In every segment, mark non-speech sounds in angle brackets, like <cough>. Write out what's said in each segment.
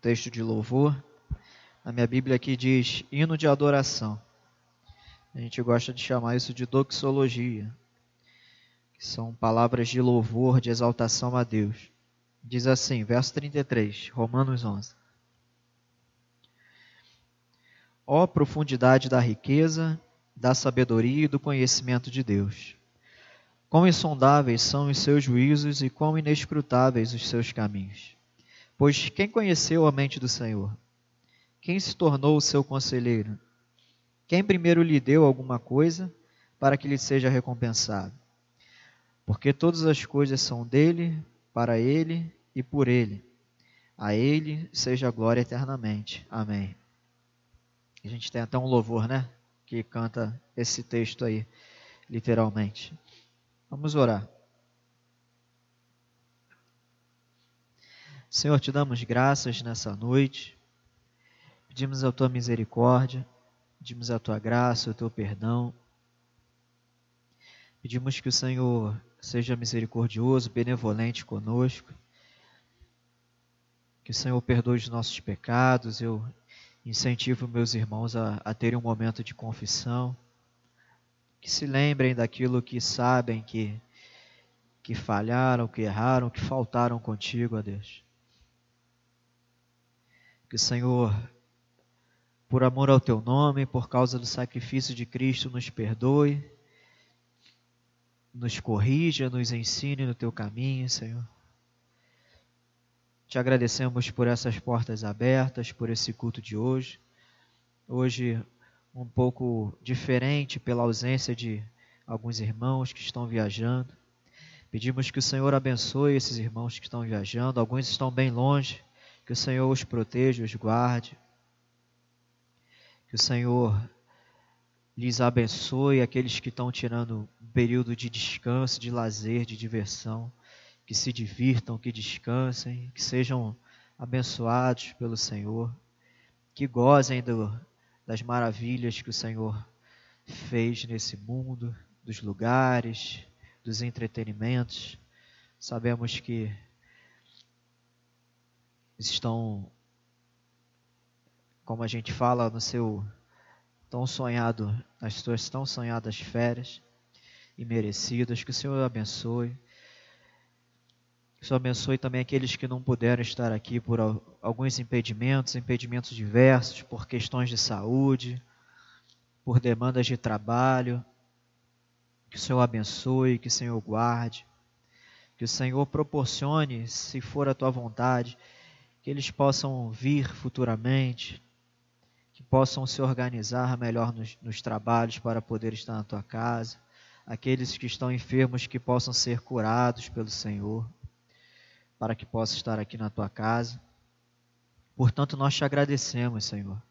texto de louvor. Na minha Bíblia aqui diz hino de adoração. A gente gosta de chamar isso de doxologia, que são palavras de louvor, de exaltação a Deus. Diz assim, verso 33, Romanos 11. Ó profundidade da riqueza, da sabedoria e do conhecimento de Deus. Quão insondáveis são os seus juízos e quão inescrutáveis os seus caminhos. Pois quem conheceu a mente do Senhor? Quem se tornou o seu conselheiro? Quem primeiro lhe deu alguma coisa para que lhe seja recompensado? Porque todas as coisas são dele, para ele e por ele. A ele seja a glória eternamente. Amém. A gente tem até um louvor, né? Que canta esse texto aí, literalmente. Vamos orar. Senhor, te damos graças nessa noite. Pedimos a tua misericórdia, pedimos a tua graça, o teu perdão. Pedimos que o Senhor seja misericordioso, benevolente conosco. Que o Senhor perdoe os nossos pecados. Eu incentivo meus irmãos a, a terem um momento de confissão. Que se lembrem daquilo que sabem que, que falharam, que erraram, que faltaram contigo, ó Deus. Que Senhor, por amor ao teu nome, por causa do sacrifício de Cristo, nos perdoe, nos corrija, nos ensine no teu caminho, Senhor. Te agradecemos por essas portas abertas, por esse culto de hoje. Hoje, um pouco diferente pela ausência de alguns irmãos que estão viajando. Pedimos que o Senhor abençoe esses irmãos que estão viajando. Alguns estão bem longe. Que o Senhor os proteja, os guarde. Que o Senhor lhes abençoe aqueles que estão tirando um período de descanso, de lazer, de diversão que se divirtam, que descansem, que sejam abençoados pelo Senhor, que gozem do, das maravilhas que o Senhor fez nesse mundo, dos lugares, dos entretenimentos. Sabemos que estão, como a gente fala, no seu tão sonhado, nas suas tão sonhadas férias e merecidas. Que o Senhor abençoe que o Senhor abençoe também aqueles que não puderam estar aqui por alguns impedimentos, impedimentos diversos, por questões de saúde, por demandas de trabalho. Que o Senhor abençoe, que o Senhor guarde, que o Senhor proporcione, se for a tua vontade, que eles possam vir futuramente, que possam se organizar melhor nos, nos trabalhos para poder estar na tua casa, aqueles que estão enfermos que possam ser curados pelo Senhor para que possa estar aqui na tua casa. Portanto, nós te agradecemos, Senhor,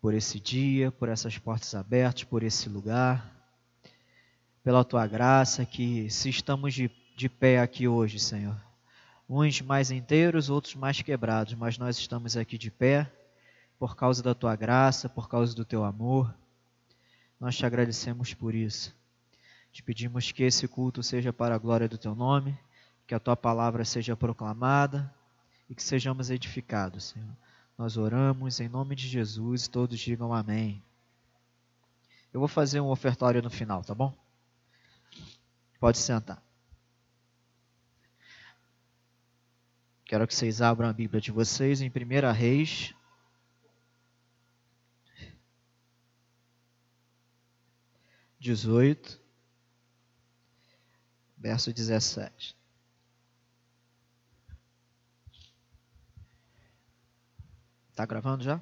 por esse dia, por essas portas abertas, por esse lugar, pela tua graça, que se estamos de, de pé aqui hoje, Senhor, uns mais inteiros, outros mais quebrados, mas nós estamos aqui de pé por causa da tua graça, por causa do teu amor. Nós te agradecemos por isso. Te pedimos que esse culto seja para a glória do teu nome que a tua palavra seja proclamada e que sejamos edificados, Senhor. Nós oramos em nome de Jesus, todos digam amém. Eu vou fazer um ofertório no final, tá bom? Pode sentar. Quero que vocês abram a Bíblia de vocês em 1 Reis. Dezoito, verso dezessete. Está gravando já?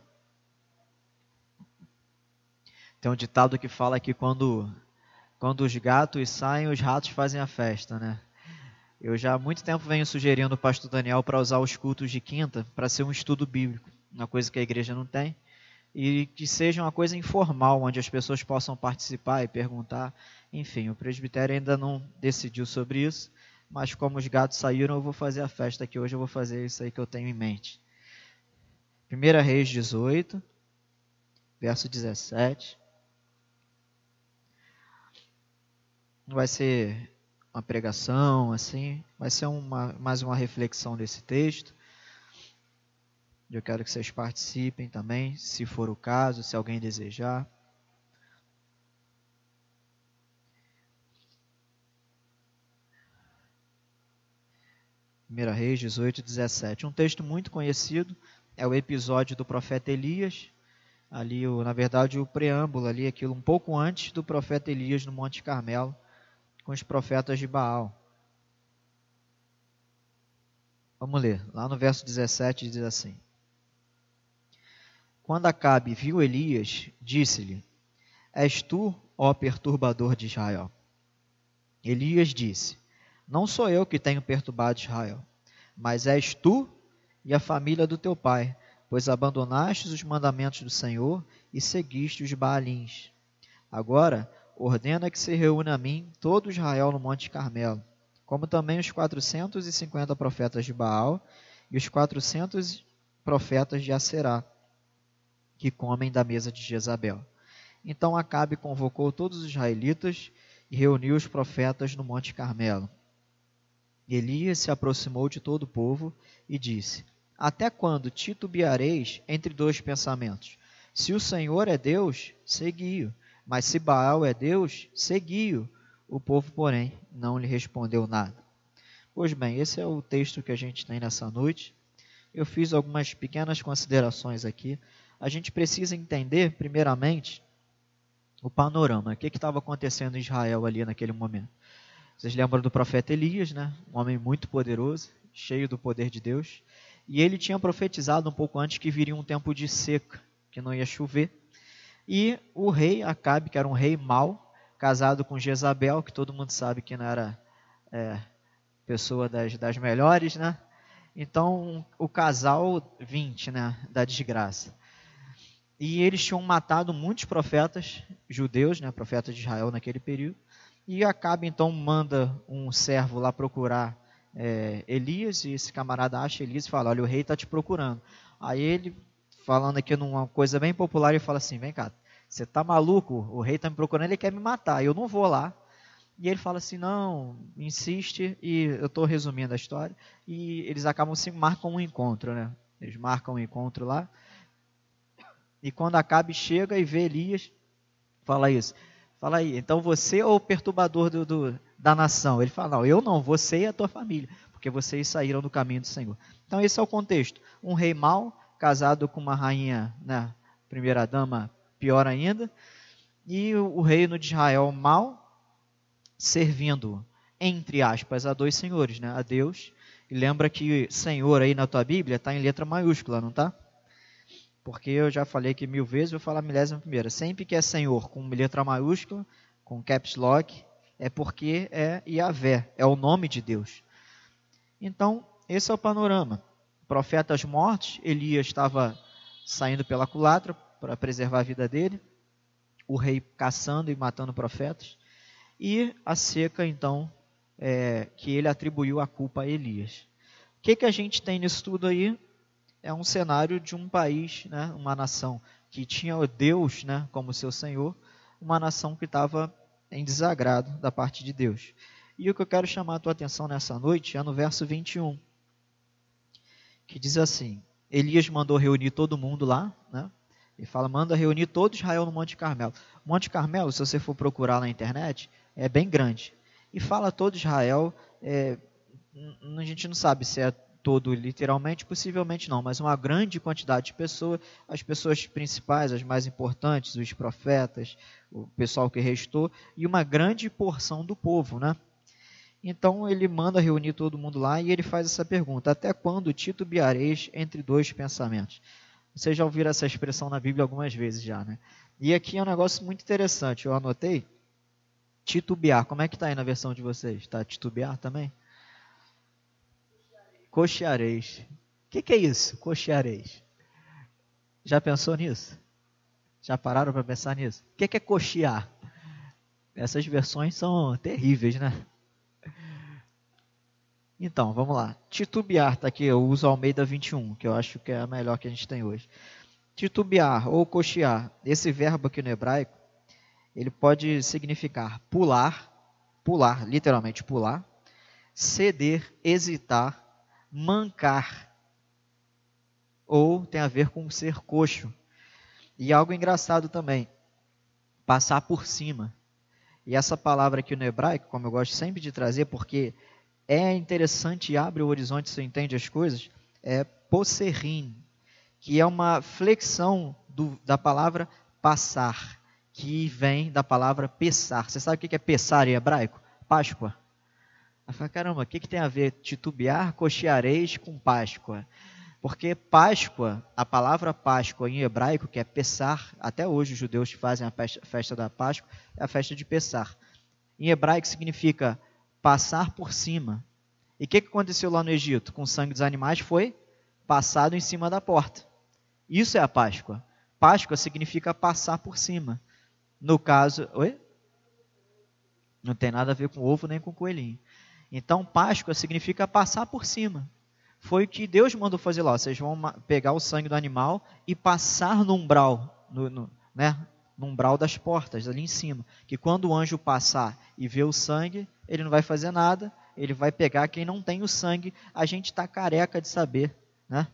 Tem um ditado que fala que quando, quando os gatos saem, os ratos fazem a festa, né? Eu já há muito tempo venho sugerindo o pastor Daniel para usar os cultos de quinta para ser um estudo bíblico, uma coisa que a igreja não tem, e que seja uma coisa informal, onde as pessoas possam participar e perguntar. Enfim, o presbitério ainda não decidiu sobre isso, mas como os gatos saíram, eu vou fazer a festa aqui hoje, eu vou fazer isso aí que eu tenho em mente. 1 Reis 18, verso 17. Não vai ser uma pregação assim, vai ser uma, mais uma reflexão desse texto. Eu quero que vocês participem também, se for o caso, se alguém desejar. Primeira Reis 18, 17. Um texto muito conhecido é o episódio do profeta Elias. Ali, na verdade, o preâmbulo ali, aquilo um pouco antes do profeta Elias no Monte Carmelo, com os profetas de Baal. Vamos ler, lá no verso 17 diz assim: quando Acabe viu Elias, disse-lhe: És tu, ó perturbador de Israel? Elias disse: Não sou eu que tenho perturbado Israel, mas és tu e a família do teu pai, pois abandonastes os mandamentos do Senhor e seguiste os Baalins. Agora, ordena que se reúna a mim todo Israel no Monte Carmelo, como também os quatrocentos e cinquenta profetas de Baal e os quatrocentos profetas de Aserá que comem da mesa de Jezabel. Então Acabe convocou todos os israelitas e reuniu os profetas no Monte Carmelo. Elias se aproximou de todo o povo e disse: Até quando titubeareis entre dois pensamentos? Se o Senhor é Deus, segui-o, mas se Baal é Deus, segui-o. O povo, porém, não lhe respondeu nada. Pois bem, esse é o texto que a gente tem nessa noite. Eu fiz algumas pequenas considerações aqui a gente precisa entender, primeiramente, o panorama. O que estava acontecendo em Israel ali naquele momento? Vocês lembram do profeta Elias, né? Um homem muito poderoso, cheio do poder de Deus. E ele tinha profetizado um pouco antes que viria um tempo de seca, que não ia chover. E o rei Acabe, que era um rei mau, casado com Jezabel, que todo mundo sabe que não era é, pessoa das, das melhores, né? Então, o casal 20, né, da desgraça. E eles tinham matado muitos profetas judeus, né, profetas de Israel naquele período. E Acabe então manda um servo lá procurar é, Elias, e esse camarada acha Elias e fala: Olha, o rei está te procurando. Aí ele, falando aqui numa coisa bem popular, ele fala assim: Vem cá, você está maluco? O rei está me procurando, ele quer me matar, eu não vou lá. E ele fala assim: Não, insiste, e eu estou resumindo a história. E eles acabam se marcam um encontro, né? Eles marcam um encontro lá. E quando Acabe chega e vê Elias, fala isso. Fala aí, então você é o perturbador do, do, da nação? Ele fala, não, eu não, você e a tua família, porque vocês saíram do caminho do Senhor. Então esse é o contexto. Um rei mau, casado com uma rainha, né, primeira dama, pior ainda, e o, reino de Israel mau, servindo, entre aspas, a dois senhores, né, a Deus. E lembra que Senhor aí na tua Bíblia está em letra maiúscula, não está? porque eu já falei aqui mil vezes, vou falar milésima primeira. Sempre que é Senhor com letra maiúscula, com caps lock, é porque é Yahvé, é o nome de Deus. Então, esse é o panorama. Profetas mortos, Elias estava saindo pela culatra para preservar a vida dele, o rei caçando e matando profetas, e a seca, então, é, que ele atribuiu a culpa a Elias. O que, que a gente tem nisso tudo aí? é um cenário de um país, né, uma nação que tinha Deus né, como seu Senhor, uma nação que estava em desagrado da parte de Deus. E o que eu quero chamar a tua atenção nessa noite é no verso 21, que diz assim: Elias mandou reunir todo mundo lá, né? E fala, manda reunir todo Israel no Monte Carmelo. Monte Carmelo, se você for procurar na internet, é bem grande. E fala todo Israel, é, a gente não sabe se é todo literalmente, possivelmente não, mas uma grande quantidade de pessoas, as pessoas principais, as mais importantes, os profetas, o pessoal que restou, e uma grande porção do povo, né? Então ele manda reunir todo mundo lá e ele faz essa pergunta: Até quando titubeareis entre dois pensamentos? Vocês já ouviram essa expressão na Bíblia algumas vezes já, né? E aqui é um negócio muito interessante, eu anotei. Titubear, como é que está aí na versão de vocês? Está titubear também? Cocheareis. O que, que é isso? Cocheareis. Já pensou nisso? Já pararam para pensar nisso? O que, que é cochear? Essas versões são terríveis, né? Então, vamos lá. Titubear está aqui, eu uso Almeida 21, que eu acho que é a melhor que a gente tem hoje. Titubear ou cochear, esse verbo aqui no hebraico, ele pode significar pular, pular, literalmente pular, ceder, hesitar, mancar ou tem a ver com ser coxo. E algo engraçado também, passar por cima. E essa palavra aqui no hebraico, como eu gosto sempre de trazer, porque é interessante e abre o horizonte, você entende as coisas, é posserim, que é uma flexão do, da palavra passar, que vem da palavra pesar. Você sabe o que é pesar em hebraico? Páscoa. Aí caramba, o que, que tem a ver titubear, cocheareis com Páscoa? Porque Páscoa, a palavra Páscoa em hebraico, que é Pessar, até hoje os judeus fazem a festa da Páscoa, é a festa de Pessar. Em hebraico significa passar por cima. E o que, que aconteceu lá no Egito com o sangue dos animais? Foi passado em cima da porta. Isso é a Páscoa. Páscoa significa passar por cima. No caso. Oi? Não tem nada a ver com ovo nem com coelhinho. Então, Páscoa significa passar por cima. Foi o que Deus mandou fazer lá. Vocês vão pegar o sangue do animal e passar no umbral, no, no, né? no umbral das portas, ali em cima. Que quando o anjo passar e ver o sangue, ele não vai fazer nada, ele vai pegar quem não tem o sangue. A gente está careca de saber né?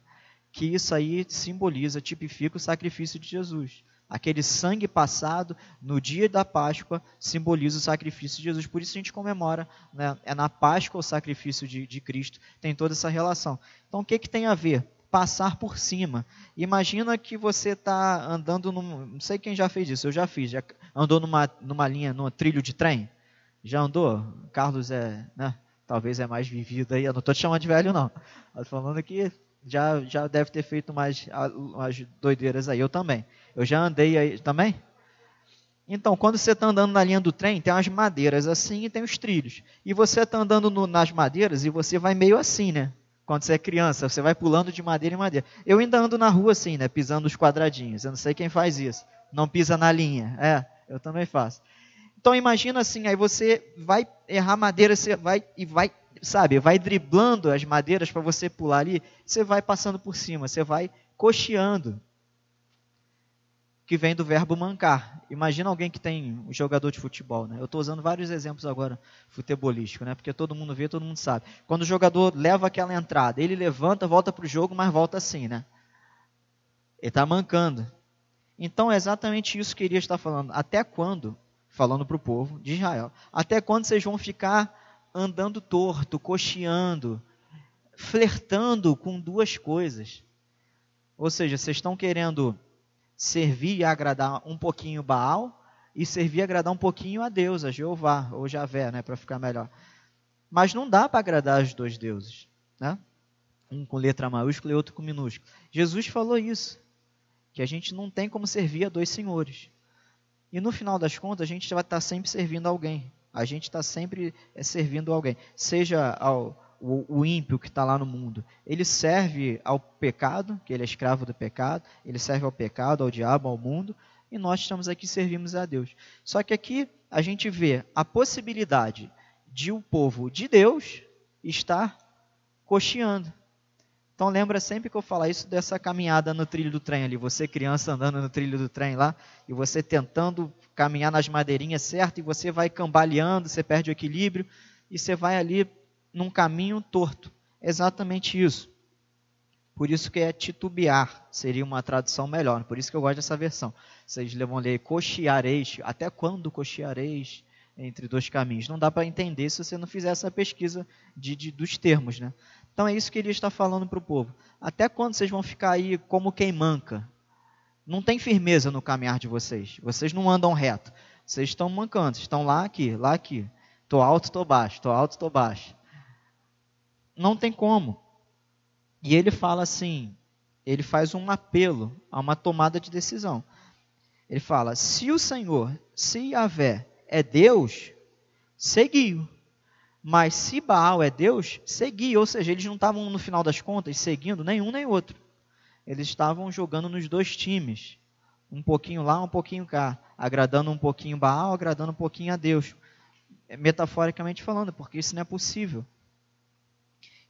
que isso aí simboliza, tipifica o sacrifício de Jesus. Aquele sangue passado no dia da Páscoa simboliza o sacrifício de Jesus. Por isso a gente comemora. Né? É na Páscoa o sacrifício de, de Cristo. Tem toda essa relação. Então o que, que tem a ver? Passar por cima. Imagina que você está andando num. Não sei quem já fez isso, eu já fiz. Já andou numa, numa linha, num trilho de trem? Já andou? Carlos é. Né? Talvez é mais vivido aí. Eu não estou te chamando de velho, não. Estou falando que já, já deve ter feito umas, umas doideiras aí. Eu também. Eu já andei aí também. Então, quando você está andando na linha do trem, tem umas madeiras assim e tem os trilhos. E você está andando no, nas madeiras e você vai meio assim, né? Quando você é criança, você vai pulando de madeira em madeira. Eu ainda ando na rua assim, né? Pisando os quadradinhos. Eu não sei quem faz isso. Não pisa na linha. É, eu também faço. Então imagina assim, aí você vai errar madeira, você vai e vai sabe, vai driblando as madeiras para você pular ali, você vai passando por cima, você vai cocheando. Que vem do verbo mancar. Imagina alguém que tem um jogador de futebol, né? Eu estou usando vários exemplos agora futebolístico, né? Porque todo mundo vê, todo mundo sabe. Quando o jogador leva aquela entrada, ele levanta, volta para o jogo, mas volta assim, né? Ele está mancando. Então é exatamente isso que ele está falando. Até quando, falando para o povo de Israel, até quando vocês vão ficar andando torto, cocheando, flertando com duas coisas. Ou seja, vocês estão querendo servir e agradar um pouquinho Baal e servir e agradar um pouquinho a Deus, a Jeová ou Javé, né, para ficar melhor. Mas não dá para agradar os dois deuses, né? Um com letra maiúscula e outro com minúscula. Jesus falou isso, que a gente não tem como servir a dois senhores. E no final das contas, a gente vai estar sempre servindo alguém. A gente está sempre é, servindo alguém, seja ao o, o ímpio que está lá no mundo. Ele serve ao pecado, que ele é escravo do pecado, ele serve ao pecado, ao diabo, ao mundo, e nós estamos aqui servimos a Deus. Só que aqui a gente vê a possibilidade de o povo de Deus estar cocheando. Então lembra sempre que eu falo isso dessa caminhada no trilho do trem ali, você criança andando no trilho do trem lá, e você tentando caminhar nas madeirinhas certo, e você vai cambaleando, você perde o equilíbrio, e você vai ali num caminho torto. Exatamente isso. Por isso que é titubear, seria uma tradução melhor. Por isso que eu gosto dessa versão. Vocês vão ler cocheareis, até quando cocheareis entre dois caminhos? Não dá para entender se você não fizer essa pesquisa de, de, dos termos, né? Então é isso que ele está falando para o povo. Até quando vocês vão ficar aí como quem manca? Não tem firmeza no caminhar de vocês. Vocês não andam reto. Vocês estão mancando. Estão lá aqui, lá aqui. Estou alto, estou baixo. Estou alto, estou baixo. Não tem como. E ele fala assim, ele faz um apelo a uma tomada de decisão. Ele fala: se o Senhor, se Yahvé é Deus, seguiu. Mas se Baal é Deus, segui. Ou seja, eles não estavam, no final das contas, seguindo nenhum nem outro. Eles estavam jogando nos dois times. Um pouquinho lá, um pouquinho cá. Agradando um pouquinho Baal, agradando um pouquinho a Deus. Metaforicamente falando, porque isso não é possível.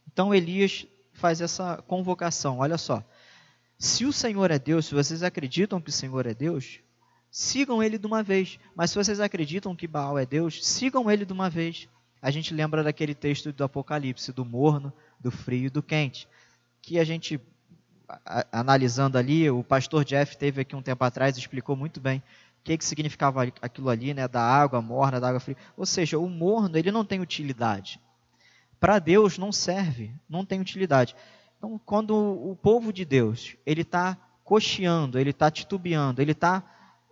Então Elias faz essa convocação. Olha só. Se o Senhor é Deus, se vocês acreditam que o Senhor é Deus, sigam ele de uma vez. Mas se vocês acreditam que Baal é Deus, sigam ele de uma vez a gente lembra daquele texto do Apocalipse, do morno, do frio e do quente, que a gente analisando ali, o pastor Jeff teve aqui um tempo atrás, explicou muito bem o que, que significava aquilo ali, né, da água morna, da água fria. Ou seja, o morno ele não tem utilidade. Para Deus não serve, não tem utilidade. Então, quando o povo de Deus ele está cocheando, ele está titubeando, ele está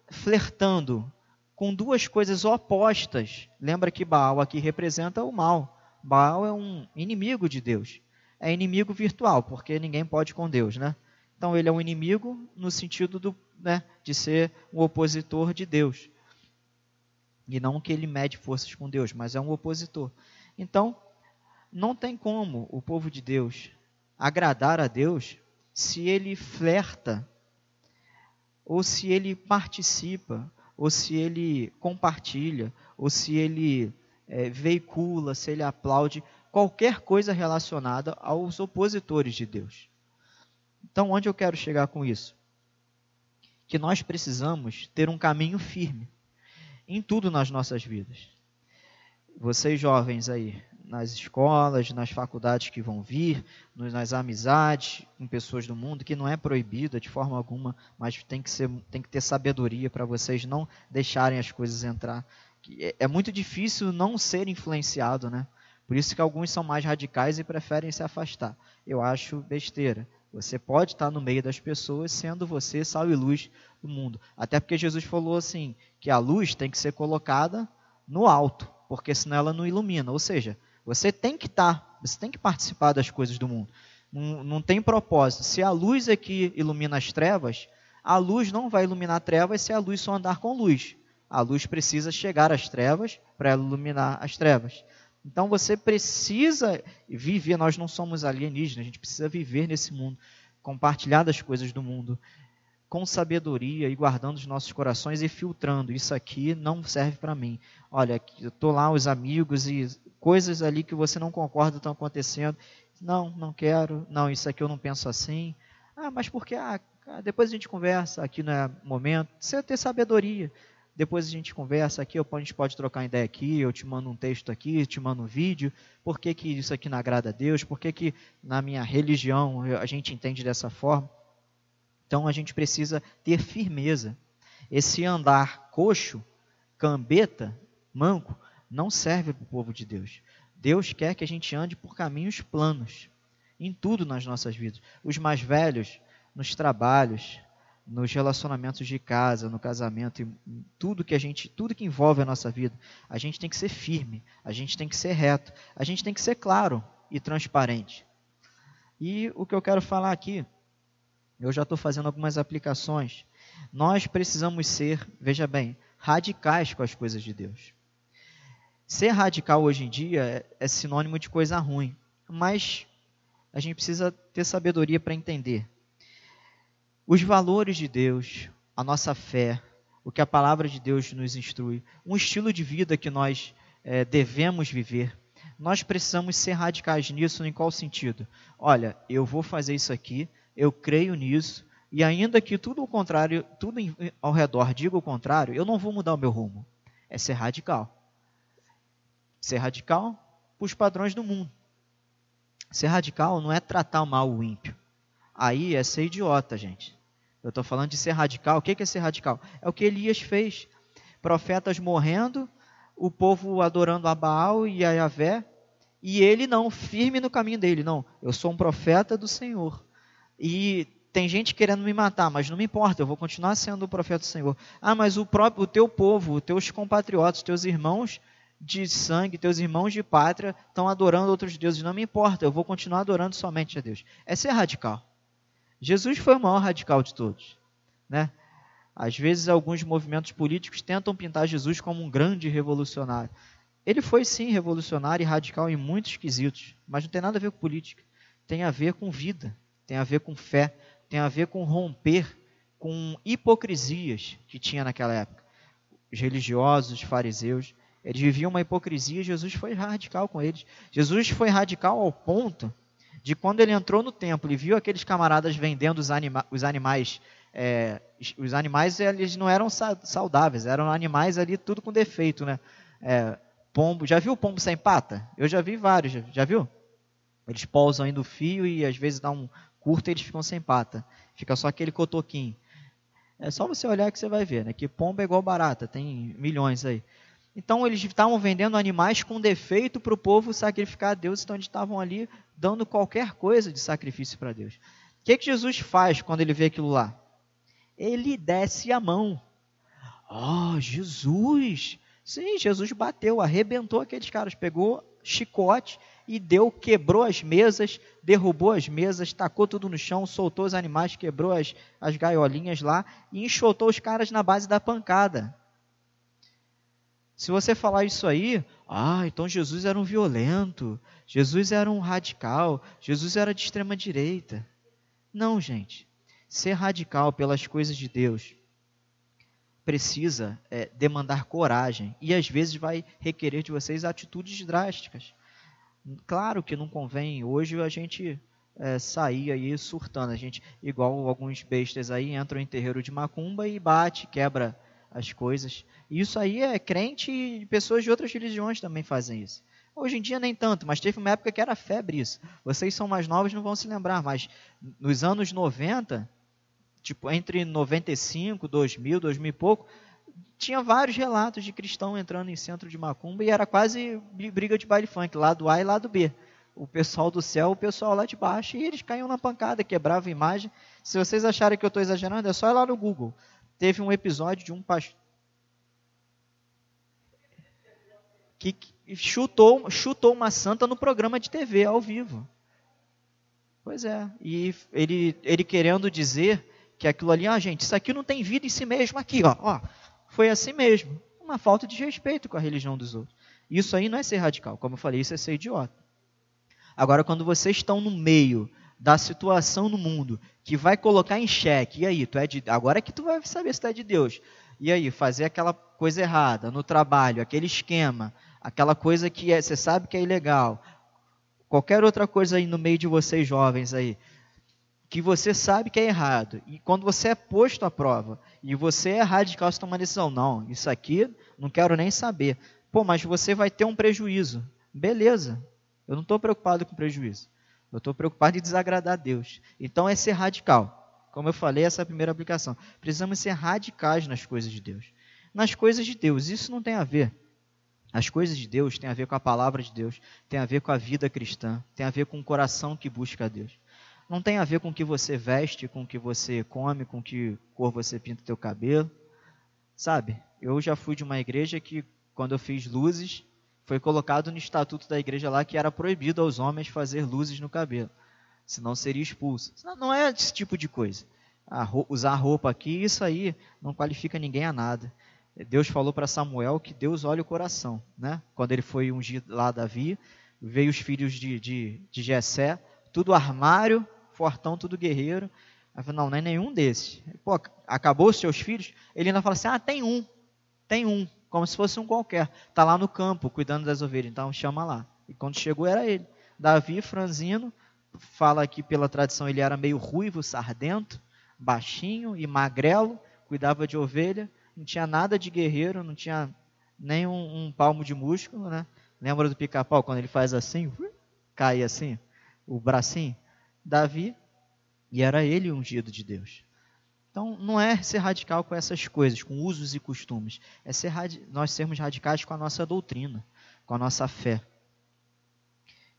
flertando com duas coisas opostas. Lembra que Baal aqui representa o mal. Baal é um inimigo de Deus. É inimigo virtual, porque ninguém pode com Deus, né? Então ele é um inimigo no sentido do, né, de ser um opositor de Deus. E não que ele mede forças com Deus, mas é um opositor. Então, não tem como o povo de Deus agradar a Deus se ele flerta, ou se ele participa, ou se ele compartilha, ou se ele é, veicula, se ele aplaude qualquer coisa relacionada aos opositores de Deus. Então, onde eu quero chegar com isso? Que nós precisamos ter um caminho firme em tudo nas nossas vidas. Vocês jovens aí, nas escolas, nas faculdades que vão vir, nas amizades com pessoas do mundo, que não é proibida de forma alguma, mas tem que, ser, tem que ter sabedoria para vocês não deixarem as coisas entrar. É, é muito difícil não ser influenciado, né? Por isso que alguns são mais radicais e preferem se afastar. Eu acho besteira. Você pode estar no meio das pessoas sendo você sal e luz do mundo. Até porque Jesus falou assim, que a luz tem que ser colocada no alto, porque senão ela não ilumina. Ou seja, você tem que estar, tá, você tem que participar das coisas do mundo. Não, não tem propósito. Se a luz é que ilumina as trevas, a luz não vai iluminar trevas se a luz só andar com luz. A luz precisa chegar às trevas para iluminar as trevas. Então você precisa viver, nós não somos alienígenas, a gente precisa viver nesse mundo, compartilhar das coisas do mundo com sabedoria e guardando os nossos corações e filtrando. Isso aqui não serve para mim. Olha, eu estou lá, os amigos e coisas ali que você não concorda estão acontecendo. Não, não quero. Não, isso aqui eu não penso assim. Ah, mas porque ah, depois a gente conversa, aqui não é momento. Você ter sabedoria. Depois a gente conversa aqui, a gente pode trocar ideia aqui, eu te mando um texto aqui, te mando um vídeo. Por que, que isso aqui não agrada a Deus? Por que, que na minha religião a gente entende dessa forma? Então a gente precisa ter firmeza. Esse andar coxo, cambeta, manco, não serve para o povo de Deus. Deus quer que a gente ande por caminhos planos, em tudo nas nossas vidas. Os mais velhos, nos trabalhos, nos relacionamentos de casa, no casamento, em tudo que a gente, tudo que envolve a nossa vida, a gente tem que ser firme, a gente tem que ser reto, a gente tem que ser claro e transparente. E o que eu quero falar aqui, eu já estou fazendo algumas aplicações. Nós precisamos ser, veja bem, radicais com as coisas de Deus. Ser radical hoje em dia é, é sinônimo de coisa ruim, mas a gente precisa ter sabedoria para entender. Os valores de Deus, a nossa fé, o que a palavra de Deus nos instrui, um estilo de vida que nós é, devemos viver. Nós precisamos ser radicais nisso, em qual sentido? Olha, eu vou fazer isso aqui, eu creio nisso, e ainda que tudo ao contrário, tudo ao redor diga o contrário, eu não vou mudar o meu rumo. É ser radical. Ser radical para os padrões do mundo. Ser radical não é tratar mal o ímpio. Aí é ser idiota, gente. Eu estou falando de ser radical. O que é ser radical? É o que Elias fez. Profetas morrendo, o povo adorando a Baal e a Yahvé, e ele não, firme no caminho dele. Não, eu sou um profeta do Senhor. E tem gente querendo me matar, mas não me importa, eu vou continuar sendo o profeta do Senhor. Ah, mas o próprio o teu povo, os teus compatriotas, os teus irmãos de sangue, teus irmãos de pátria estão adorando outros deuses. Não me importa, eu vou continuar adorando somente a Deus. É ser radical. Jesus foi o maior radical de todos. Né? Às vezes, alguns movimentos políticos tentam pintar Jesus como um grande revolucionário. Ele foi, sim, revolucionário e radical em muitos quesitos, mas não tem nada a ver com política. Tem a ver com vida, tem a ver com fé, tem a ver com romper com hipocrisias que tinha naquela época. Os religiosos, os fariseus, eles viviam uma hipocrisia, Jesus foi radical com eles. Jesus foi radical ao ponto de quando ele entrou no templo e viu aqueles camaradas vendendo os, anima os animais, é, os animais eles não eram saudáveis, eram animais ali tudo com defeito, né? É, pombo, já viu pombo sem pata? Eu já vi vários, já, viu? Eles pousam aí no fio e às vezes dá um curto eles ficam sem pata. Fica só aquele cotoquinho. É só você olhar que você vai ver, né? Que pomba é igual barata, tem milhões aí. Então eles estavam vendendo animais com defeito para o povo sacrificar a Deus, então eles estavam ali dando qualquer coisa de sacrifício para Deus. O que, que Jesus faz quando ele vê aquilo lá? Ele desce a mão. Oh, Jesus! Sim, Jesus bateu, arrebentou aqueles caras, pegou chicote e deu, quebrou as mesas, derrubou as mesas, tacou tudo no chão, soltou os animais, quebrou as, as gaiolinhas lá e enxotou os caras na base da pancada. Se você falar isso aí, ah, então Jesus era um violento, Jesus era um radical, Jesus era de extrema direita. Não, gente. Ser radical pelas coisas de Deus precisa é, demandar coragem e às vezes vai requerer de vocês atitudes drásticas. Claro que não convém hoje a gente é, sair aí surtando, a gente igual alguns bestas aí entram em terreiro de macumba e bate, quebra as coisas. Isso aí é crente e pessoas de outras religiões também fazem isso. Hoje em dia nem tanto, mas teve uma época que era febre isso. Vocês são mais novos, não vão se lembrar, mas nos anos 90, tipo entre 95, 2000, 2000 e pouco, tinha vários relatos de cristão entrando em centro de macumba e era quase briga de baile funk, lado A e lado B. O pessoal do céu, o pessoal lá de baixo, e eles caíam na pancada, quebravam a imagem. Se vocês acharem que eu estou exagerando, é só ir lá no Google teve um episódio de um pastor que chutou, chutou uma santa no programa de TV ao vivo. Pois é, e ele, ele querendo dizer que aquilo ali, ah, gente, isso aqui não tem vida em si mesmo aqui, ó, ó. Foi assim mesmo. Uma falta de respeito com a religião dos outros. Isso aí não é ser radical, como eu falei, isso é ser idiota. Agora, quando vocês estão no meio da situação no mundo que vai colocar em xeque. E aí, tu é de agora é que tu vai saber se tu é de Deus. E aí, fazer aquela coisa errada no trabalho, aquele esquema, aquela coisa que é, você sabe que é ilegal. Qualquer outra coisa aí no meio de vocês jovens aí, que você sabe que é errado. E quando você é posto à prova e você é radical, você toma uma decisão, não, isso aqui não quero nem saber. Pô, mas você vai ter um prejuízo. Beleza. Eu não estou preocupado com prejuízo. Eu estou preocupado em desagradar a Deus. Então é ser radical. Como eu falei, essa é a primeira aplicação. Precisamos ser radicais nas coisas de Deus. Nas coisas de Deus, isso não tem a ver. As coisas de Deus têm a ver com a palavra de Deus, tem a ver com a vida cristã, tem a ver com o coração que busca a Deus. Não tem a ver com o que você veste, com o que você come, com que cor você pinta o teu cabelo. Sabe? Eu já fui de uma igreja que quando eu fiz luzes, foi colocado no estatuto da igreja lá que era proibido aos homens fazer luzes no cabelo, senão seria expulso. Não é esse tipo de coisa. usar roupa aqui, isso aí não qualifica ninguém a nada. Deus falou para Samuel que Deus olha o coração, né? Quando ele foi ungir lá Davi, veio os filhos de, de, de Jessé, tudo armário, fortão, tudo guerreiro. Aí não, não é nenhum desses. Pô, acabou os seus filhos? Ele ainda fala assim, ah, tem um, tem um como se fosse um qualquer. Está lá no campo, cuidando das ovelhas. Então chama lá. E quando chegou era ele. Davi, franzino, fala que pela tradição ele era meio ruivo, sardento, baixinho e magrelo, cuidava de ovelha, não tinha nada de guerreiro, não tinha nem um, um palmo de músculo, né? Lembra do pica-pau quando ele faz assim, cai assim, o bracinho? Davi, e era ele o ungido de Deus. Então, não é ser radical com essas coisas, com usos e costumes. É ser nós sermos radicais com a nossa doutrina, com a nossa fé.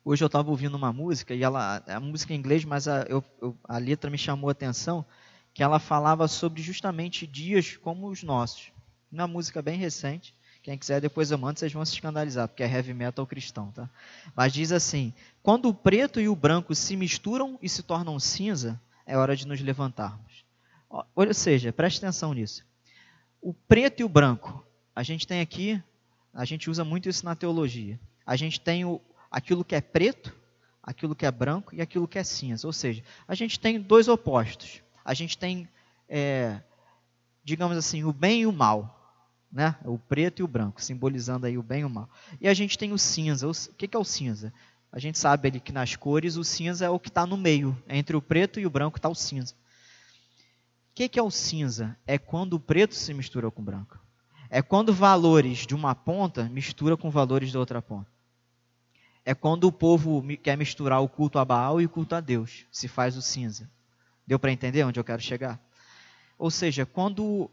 Hoje eu estava ouvindo uma música, e ela, é música em inglês, mas a, eu, eu, a letra me chamou a atenção, que ela falava sobre justamente dias como os nossos. Uma música bem recente, quem quiser depois eu mando, vocês vão se escandalizar, porque é heavy metal cristão, tá? Mas diz assim: quando o preto e o branco se misturam e se tornam cinza, é hora de nos levantarmos. Ou seja, preste atenção nisso. O preto e o branco. A gente tem aqui, a gente usa muito isso na teologia. A gente tem o, aquilo que é preto, aquilo que é branco e aquilo que é cinza. Ou seja, a gente tem dois opostos. A gente tem, é, digamos assim, o bem e o mal. Né? O preto e o branco, simbolizando aí o bem e o mal. E a gente tem o cinza. O que é o cinza? A gente sabe ali que nas cores o cinza é o que está no meio. Entre o preto e o branco está o cinza que, que é o cinza? É quando o preto se mistura com o branco. É quando valores de uma ponta mistura com valores da outra ponta. é quando o povo quer misturar o culto a Baal e o culto a Deus, se faz o cinza. Deu para entender onde eu quero chegar? Ou seja, quando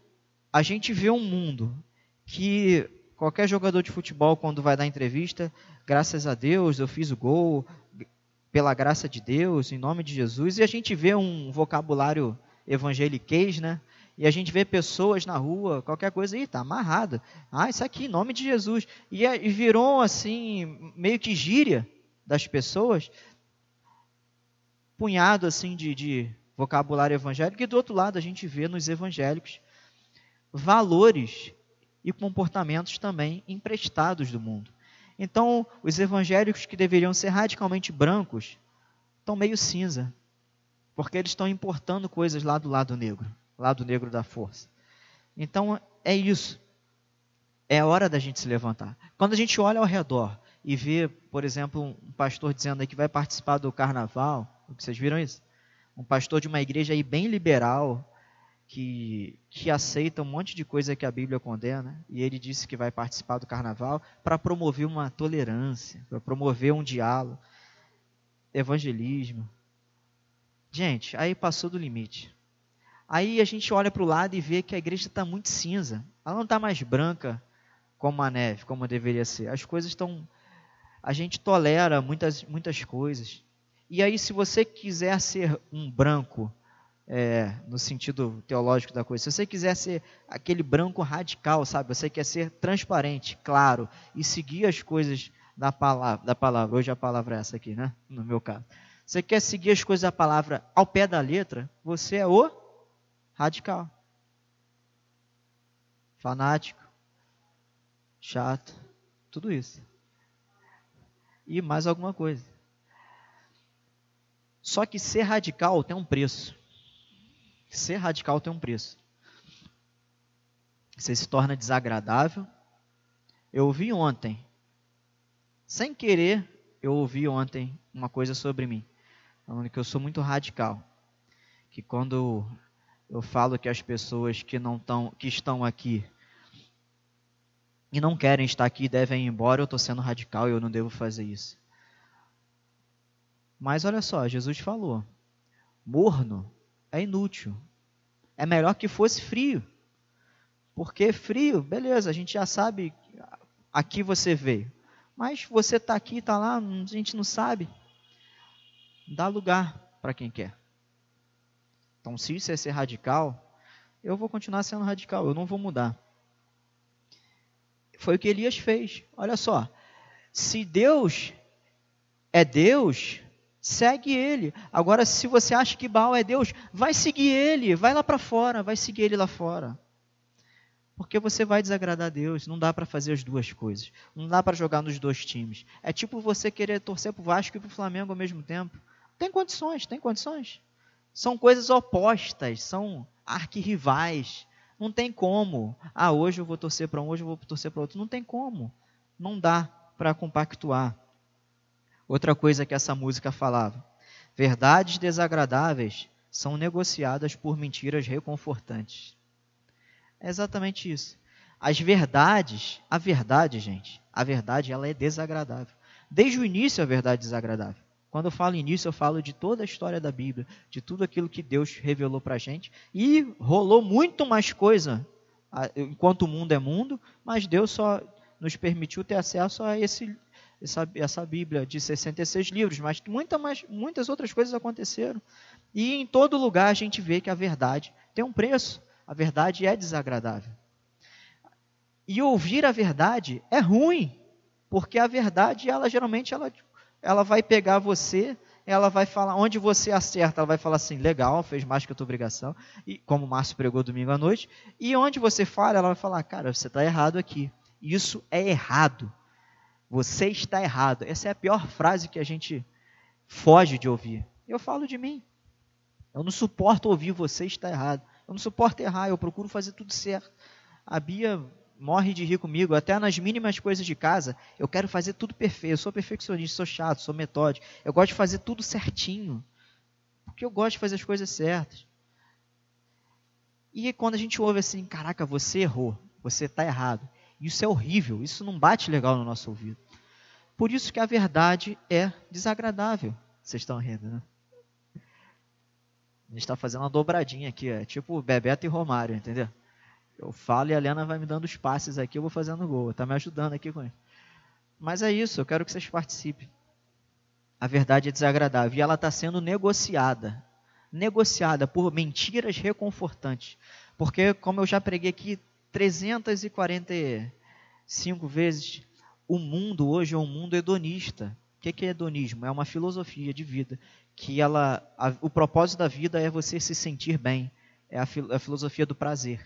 a gente vê um mundo que qualquer jogador de futebol, quando vai dar entrevista, graças a Deus eu fiz o gol, pela graça de Deus, em nome de Jesus, e a gente vê um vocabulário evangeliquez, né? E a gente vê pessoas na rua, qualquer coisa, aí tá amarrado. Ah, isso aqui, em nome de Jesus. E, e virou assim, meio que gíria das pessoas, punhado assim de, de vocabulário evangélico, e do outro lado a gente vê nos evangélicos valores e comportamentos também emprestados do mundo. Então, os evangélicos que deveriam ser radicalmente brancos estão meio cinza, porque eles estão importando coisas lá do lado negro, lado negro da força. Então, é isso. É hora da gente se levantar. Quando a gente olha ao redor e vê, por exemplo, um pastor dizendo aí que vai participar do carnaval, vocês viram isso? Um pastor de uma igreja aí bem liberal, que, que aceita um monte de coisa que a Bíblia condena, e ele disse que vai participar do carnaval para promover uma tolerância, para promover um diálogo, evangelismo. Gente, aí passou do limite. Aí a gente olha para o lado e vê que a igreja está muito cinza. Ela não está mais branca como a neve, como deveria ser. As coisas estão. A gente tolera muitas, muitas coisas. E aí, se você quiser ser um branco é, no sentido teológico da coisa. Se você quiser ser aquele branco radical, sabe? Você quer ser transparente, claro, e seguir as coisas da palavra, da palavra. Hoje a palavra é essa aqui, né? No meu caso. Você quer seguir as coisas da palavra ao pé da letra, você é o radical. Fanático, chato, tudo isso. E mais alguma coisa. Só que ser radical tem um preço ser radical tem um preço. Você se torna desagradável. Eu ouvi ontem, sem querer, eu ouvi ontem uma coisa sobre mim, falando que eu sou muito radical. Que quando eu falo que as pessoas que não estão, que estão aqui e não querem estar aqui devem ir embora, eu estou sendo radical e eu não devo fazer isso. Mas olha só, Jesus falou: morno é inútil. É melhor que fosse frio. Porque frio, beleza, a gente já sabe aqui você veio. Mas você está aqui, está lá, a gente não sabe. Dá lugar para quem quer. Então, se isso é ser radical, eu vou continuar sendo radical, eu não vou mudar. Foi o que Elias fez. Olha só, se Deus é Deus, segue ele. Agora, se você acha que Baal é Deus, vai seguir ele, vai lá para fora, vai seguir ele lá fora. Porque você vai desagradar a Deus, não dá para fazer as duas coisas. Não dá para jogar nos dois times. É tipo você querer torcer para o Vasco e para o Flamengo ao mesmo tempo. Tem condições, tem condições. São coisas opostas, são arquirrivais. Não tem como. Ah, hoje eu vou torcer para um, hoje eu vou torcer para outro. Não tem como. Não dá para compactuar. Outra coisa que essa música falava: verdades desagradáveis são negociadas por mentiras reconfortantes. É exatamente isso. As verdades, a verdade, gente, a verdade ela é desagradável. Desde o início a verdade é desagradável. Quando eu falo início, eu falo de toda a história da Bíblia, de tudo aquilo que Deus revelou para a gente. E rolou muito mais coisa enquanto o mundo é mundo, mas Deus só nos permitiu ter acesso a esse essa, essa Bíblia de 66 livros, mas muita, mais, muitas outras coisas aconteceram. E em todo lugar a gente vê que a verdade tem um preço. A verdade é desagradável. E ouvir a verdade é ruim, porque a verdade, ela geralmente ela, ela vai pegar você, ela vai falar onde você acerta, ela vai falar assim, legal, fez mais que a tua obrigação, e como o Márcio pregou domingo à noite, e onde você fala, ela vai falar, cara, você está errado aqui. Isso é errado. Você está errado. Essa é a pior frase que a gente foge de ouvir. Eu falo de mim. Eu não suporto ouvir você está errado. Eu não suporto errar, eu procuro fazer tudo certo. A Bia morre de rir comigo, até nas mínimas coisas de casa, eu quero fazer tudo perfeito. Eu sou perfeccionista, sou chato, sou metódico. Eu gosto de fazer tudo certinho. Porque eu gosto de fazer as coisas certas. E quando a gente ouve assim, caraca, você errou, você está errado. Isso é horrível, isso não bate legal no nosso ouvido. Por isso que a verdade é desagradável. Vocês estão rindo, né? A gente está fazendo uma dobradinha aqui, é tipo Bebeto e Romário, entendeu? Eu falo e a Helena vai me dando os passes aqui, eu vou fazendo gol. Está me ajudando aqui com isso. Mas é isso, eu quero que vocês participem. A verdade é desagradável e ela está sendo negociada. Negociada por mentiras reconfortantes. Porque, como eu já preguei aqui 345 vezes, o mundo hoje é um mundo hedonista. O que é hedonismo? É uma filosofia de vida que ela, a, o propósito da vida é você se sentir bem. É a, a filosofia do prazer.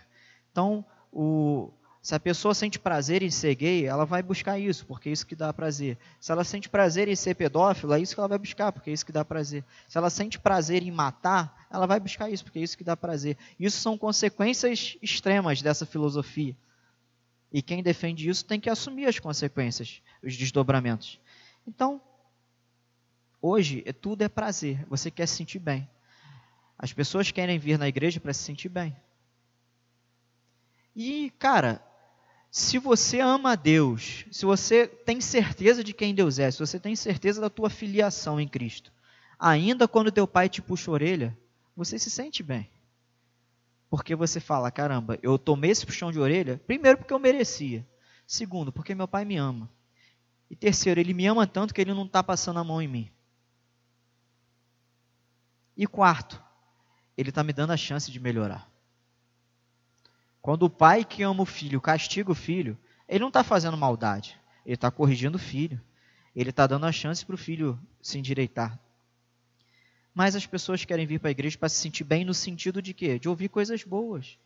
Então, o, se a pessoa sente prazer em ser gay, ela vai buscar isso, porque é isso que dá prazer. Se ela sente prazer em ser pedófilo, é isso que ela vai buscar, porque é isso que dá prazer. Se ela sente prazer em matar, ela vai buscar isso, porque é isso que dá prazer. Isso são consequências extremas dessa filosofia. E quem defende isso tem que assumir as consequências, os desdobramentos. Então, hoje é tudo é prazer. Você quer se sentir bem. As pessoas querem vir na igreja para se sentir bem. E, cara, se você ama a Deus, se você tem certeza de quem Deus é, se você tem certeza da tua filiação em Cristo, ainda quando teu pai te puxa a orelha, você se sente bem. Porque você fala, caramba, eu tomei esse puxão de orelha, primeiro porque eu merecia. Segundo, porque meu pai me ama. E terceiro, ele me ama tanto que ele não está passando a mão em mim. E quarto, ele está me dando a chance de melhorar. Quando o pai que ama o filho castiga o filho, ele não está fazendo maldade, ele está corrigindo o filho. Ele está dando a chance para o filho se endireitar. Mas as pessoas querem vir para a igreja para se sentir bem no sentido de quê? De ouvir coisas boas.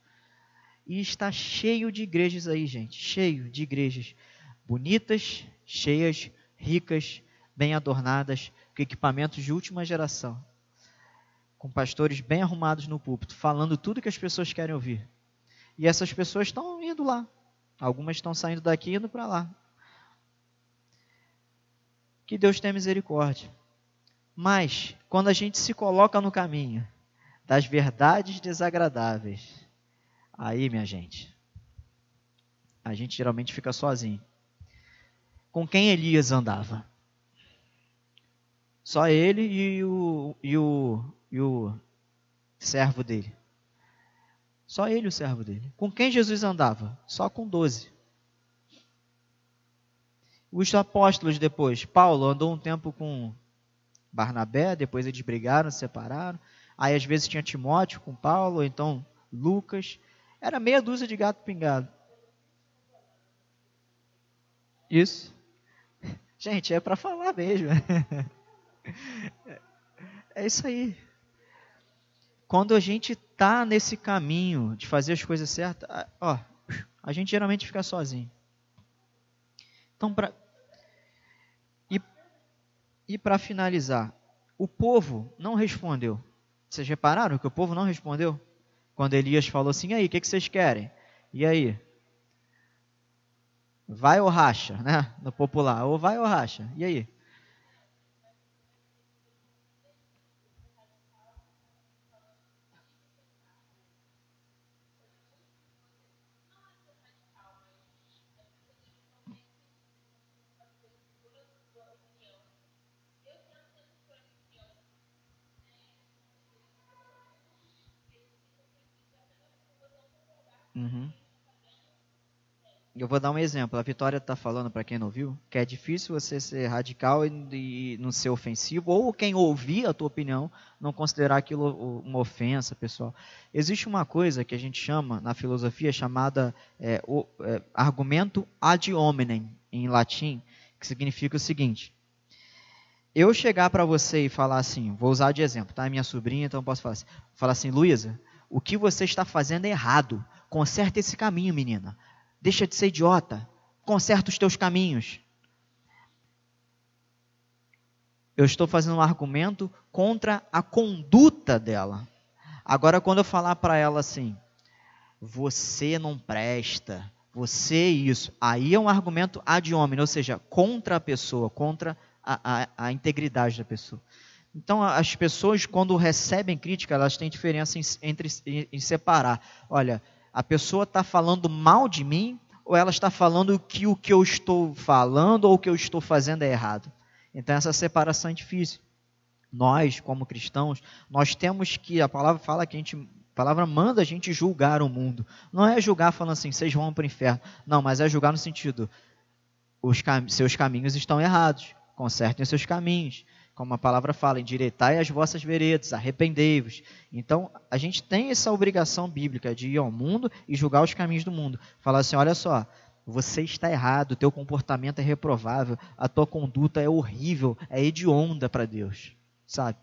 E está cheio de igrejas aí, gente. Cheio de igrejas bonitas, cheias, ricas, bem adornadas, com equipamentos de última geração. Com pastores bem arrumados no púlpito, falando tudo que as pessoas querem ouvir. E essas pessoas estão indo lá. Algumas estão saindo daqui e indo para lá. Que Deus tenha misericórdia. Mas, quando a gente se coloca no caminho das verdades desagradáveis, aí, minha gente, a gente geralmente fica sozinho. Com quem Elias andava? Só ele e o, e o, e o servo dele. Só ele, o servo dele. Com quem Jesus andava? Só com doze. Os apóstolos depois, Paulo andou um tempo com Barnabé, depois eles brigaram, se separaram. Aí às vezes tinha Timóteo com Paulo, ou então Lucas. Era meia dúzia de gato pingado. Isso. <laughs> Gente, é para falar mesmo. <laughs> É isso aí. Quando a gente tá nesse caminho de fazer as coisas certas, ó, a gente geralmente fica sozinho. Então, para e, e para finalizar, o povo não respondeu. Vocês repararam que o povo não respondeu? Quando Elias falou assim, aí, o que, que vocês querem? E aí? Vai ou racha, né? No popular, ou vai ou racha. E aí? Eu vou dar um exemplo. A Vitória está falando, para quem não viu, que é difícil você ser radical e, e não ser ofensivo, ou quem ouvir a tua opinião não considerar aquilo uma ofensa, pessoal. Existe uma coisa que a gente chama, na filosofia, chamada é, o, é, argumento ad hominem, em latim, que significa o seguinte. Eu chegar para você e falar assim, vou usar de exemplo, tá? Minha sobrinha, então posso falar assim, falar assim, Luísa, o que você está fazendo é errado. Conserta esse caminho, menina. Deixa de ser idiota. Conserta os teus caminhos. Eu estou fazendo um argumento contra a conduta dela. Agora, quando eu falar para ela assim, você não presta, você é isso, aí é um argumento ad hominem, ou seja, contra a pessoa, contra a, a, a integridade da pessoa. Então, as pessoas, quando recebem crítica, elas têm diferença em, entre em separar. Olha, a pessoa está falando mal de mim ou ela está falando que o que eu estou falando ou o que eu estou fazendo é errado. Então essa separação é difícil. Nós, como cristãos, nós temos que a palavra fala que a gente a palavra manda a gente julgar o mundo. Não é julgar falando assim, vocês vão para o inferno. Não, mas é julgar no sentido, os cam seus caminhos estão errados. Consertem seus caminhos. Como a palavra fala, endireitai as vossas veredas, arrependei-vos. Então, a gente tem essa obrigação bíblica de ir ao mundo e julgar os caminhos do mundo. Falar assim, olha só, você está errado, o teu comportamento é reprovável, a tua conduta é horrível, é hedionda para Deus, sabe?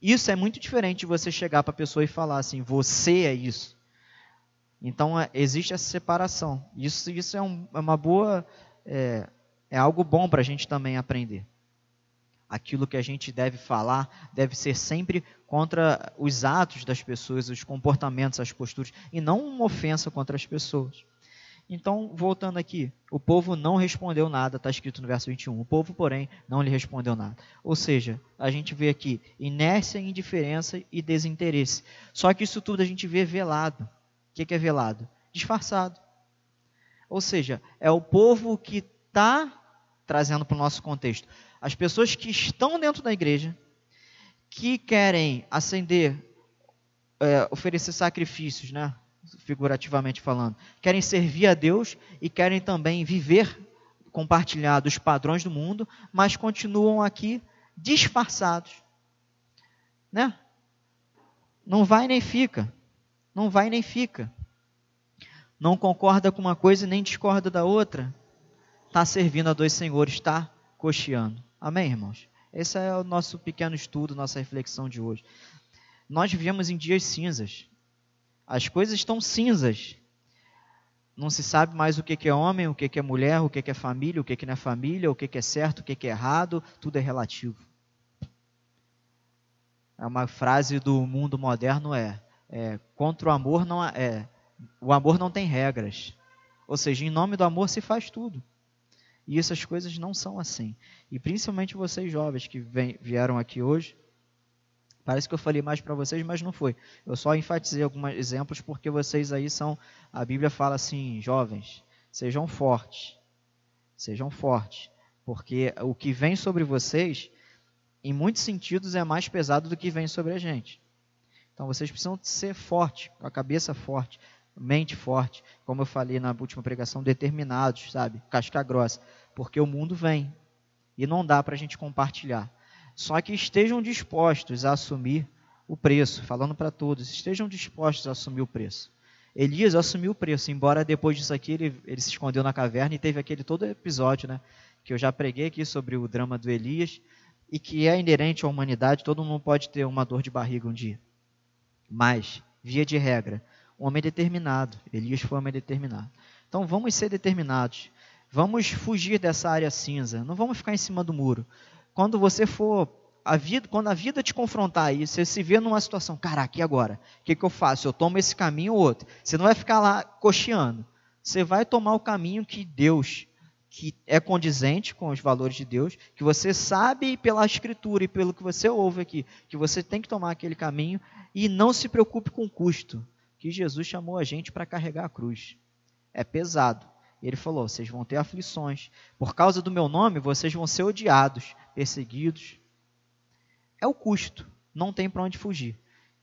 Isso é muito diferente de você chegar para a pessoa e falar assim, você é isso. Então, é, existe essa separação. Isso, isso é, um, é uma boa, é, é algo bom para a gente também aprender aquilo que a gente deve falar deve ser sempre contra os atos das pessoas, os comportamentos, as posturas, e não uma ofensa contra as pessoas. Então, voltando aqui, o povo não respondeu nada, está escrito no verso 21. O povo, porém, não lhe respondeu nada. Ou seja, a gente vê aqui inércia, indiferença e desinteresse. Só que isso tudo a gente vê velado. O que é velado? Disfarçado. Ou seja, é o povo que está trazendo para o nosso contexto as pessoas que estão dentro da igreja, que querem acender, é, oferecer sacrifícios, né? figurativamente falando, querem servir a Deus e querem também viver compartilhar dos padrões do mundo, mas continuam aqui disfarçados. Né? Não vai nem fica. Não vai nem fica. Não concorda com uma coisa nem discorda da outra. Está servindo a dois senhores, está cocheando. Amém, irmãos? Esse é o nosso pequeno estudo, nossa reflexão de hoje. Nós vivemos em dias cinzas. As coisas estão cinzas. Não se sabe mais o que é homem, o que é mulher, o que é família, o que não é família, o que é certo, o que é errado, tudo é relativo. É uma frase do mundo moderno é, é contra o amor não é, o amor não tem regras. Ou seja, em nome do amor se faz tudo. E essas coisas não são assim. E principalmente vocês jovens que vem, vieram aqui hoje, parece que eu falei mais para vocês, mas não foi. Eu só enfatizei alguns exemplos porque vocês aí são, a Bíblia fala assim, jovens, sejam fortes. Sejam fortes, porque o que vem sobre vocês, em muitos sentidos, é mais pesado do que vem sobre a gente. Então vocês precisam ser fortes, com a cabeça forte, mente forte, como eu falei na última pregação, determinados, sabe? Casca grossa, porque o mundo vem e não dá para a gente compartilhar. Só que estejam dispostos a assumir o preço, falando para todos, estejam dispostos a assumir o preço. Elias assumiu o preço, embora depois disso aqui ele, ele se escondeu na caverna e teve aquele todo episódio, né? Que eu já preguei aqui sobre o drama do Elias e que é inerente à humanidade, todo mundo pode ter uma dor de barriga um dia. Mas, via de regra, um homem determinado. Elias foi um homem determinado. Então vamos ser determinados. Vamos fugir dessa área cinza. Não vamos ficar em cima do muro. Quando você for a vida, quando a vida te confrontar aí, você se vê numa situação, caraca, e agora? O que, que eu faço? Eu tomo esse caminho ou outro? Você não vai ficar lá cocheando. Você vai tomar o caminho que Deus, que é condizente com os valores de Deus, que você sabe pela Escritura e pelo que você ouve aqui, que você tem que tomar aquele caminho e não se preocupe com o custo que Jesus chamou a gente para carregar a cruz. É pesado. Ele falou: vocês vão ter aflições. Por causa do meu nome, vocês vão ser odiados, perseguidos. É o custo. Não tem para onde fugir.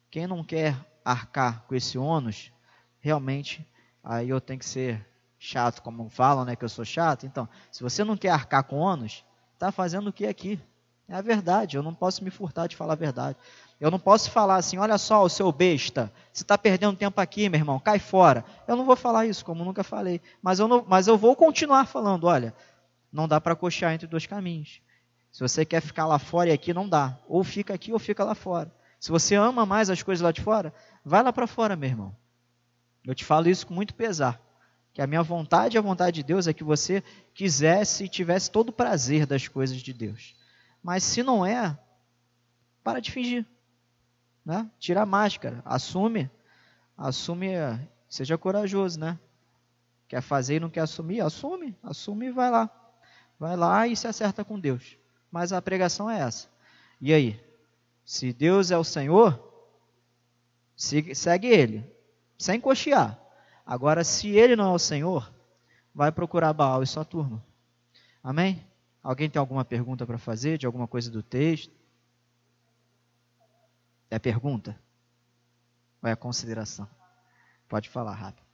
Quem não quer arcar com esse ônus, realmente, aí eu tenho que ser chato, como falam, né, que eu sou chato. Então, se você não quer arcar com ônus, está fazendo o que aqui? É a verdade, eu não posso me furtar de falar a verdade. Eu não posso falar assim, olha só, o seu besta, você está perdendo tempo aqui, meu irmão, cai fora. Eu não vou falar isso, como nunca falei. Mas eu, não, mas eu vou continuar falando, olha, não dá para coxear entre dois caminhos. Se você quer ficar lá fora e aqui, não dá. Ou fica aqui ou fica lá fora. Se você ama mais as coisas lá de fora, vai lá para fora, meu irmão. Eu te falo isso com muito pesar. Que a minha vontade e a vontade de Deus é que você quisesse e tivesse todo o prazer das coisas de Deus. Mas se não é, para de fingir. Né? Tira a máscara, assume, assume, seja corajoso, né? Quer fazer e não quer assumir? Assume, assume e vai lá. Vai lá e se acerta com Deus. Mas a pregação é essa. E aí? Se Deus é o Senhor, segue Ele, sem cochear. Agora, se Ele não é o Senhor, vai procurar Baal e sua turma. Amém? Alguém tem alguma pergunta para fazer de alguma coisa do texto? É pergunta? Ou é consideração? Pode falar rápido.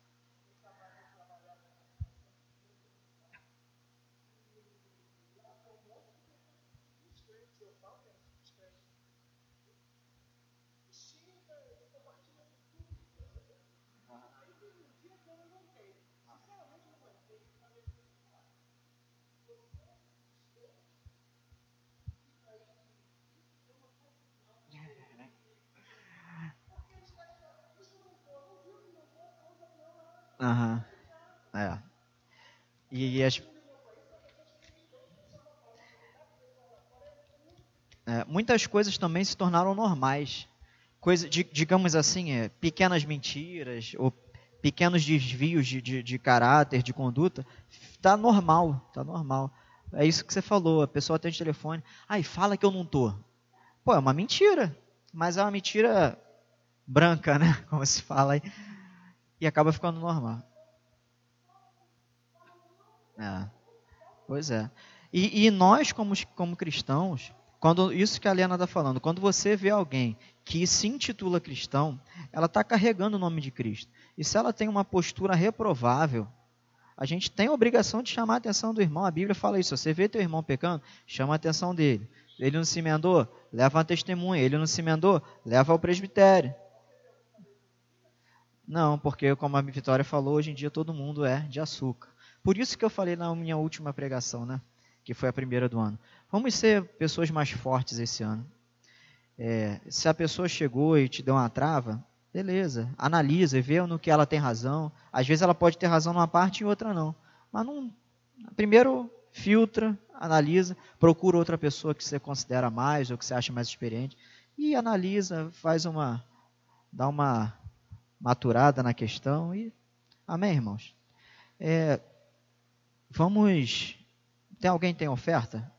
Aham. É. E, e as, é, muitas coisas também se tornaram normais. Coisa, de, digamos assim, é, pequenas mentiras ou pequenos desvios de, de, de caráter, de conduta, tá normal, tá normal. É isso que você falou, a pessoa atende o telefone, ai, fala que eu não tô. Pô, é uma mentira, mas é uma mentira branca, né? <laughs> Como se fala aí e acaba ficando normal. É. Pois é. E, e, nós, como, como cristãos, quando isso que a Helena está falando, quando você vê alguém que se intitula cristão, ela está carregando o nome de Cristo. E se ela tem uma postura reprovável, a gente tem a obrigação de chamar a atenção do irmão. A Bíblia fala isso. Você vê teu irmão pecando, chama a atenção dele. Ele não se emendou, leva uma testemunha. Ele não se emendou, leva ao presbitério. Não, porque como a Vitória falou, hoje em dia todo mundo é de açúcar. Por isso que eu falei na minha última pregação, né? Que foi a primeira do ano. Vamos ser pessoas mais fortes esse ano. É, se a pessoa chegou e te deu uma trava, beleza, analisa e vê no que ela tem razão. Às vezes ela pode ter razão numa parte e outra não. Mas não, primeiro filtra, analisa, procura outra pessoa que você considera mais ou que você acha mais experiente e analisa, faz uma dá uma maturada na questão. E amém, irmãos. É, vamos. Tem alguém tem oferta?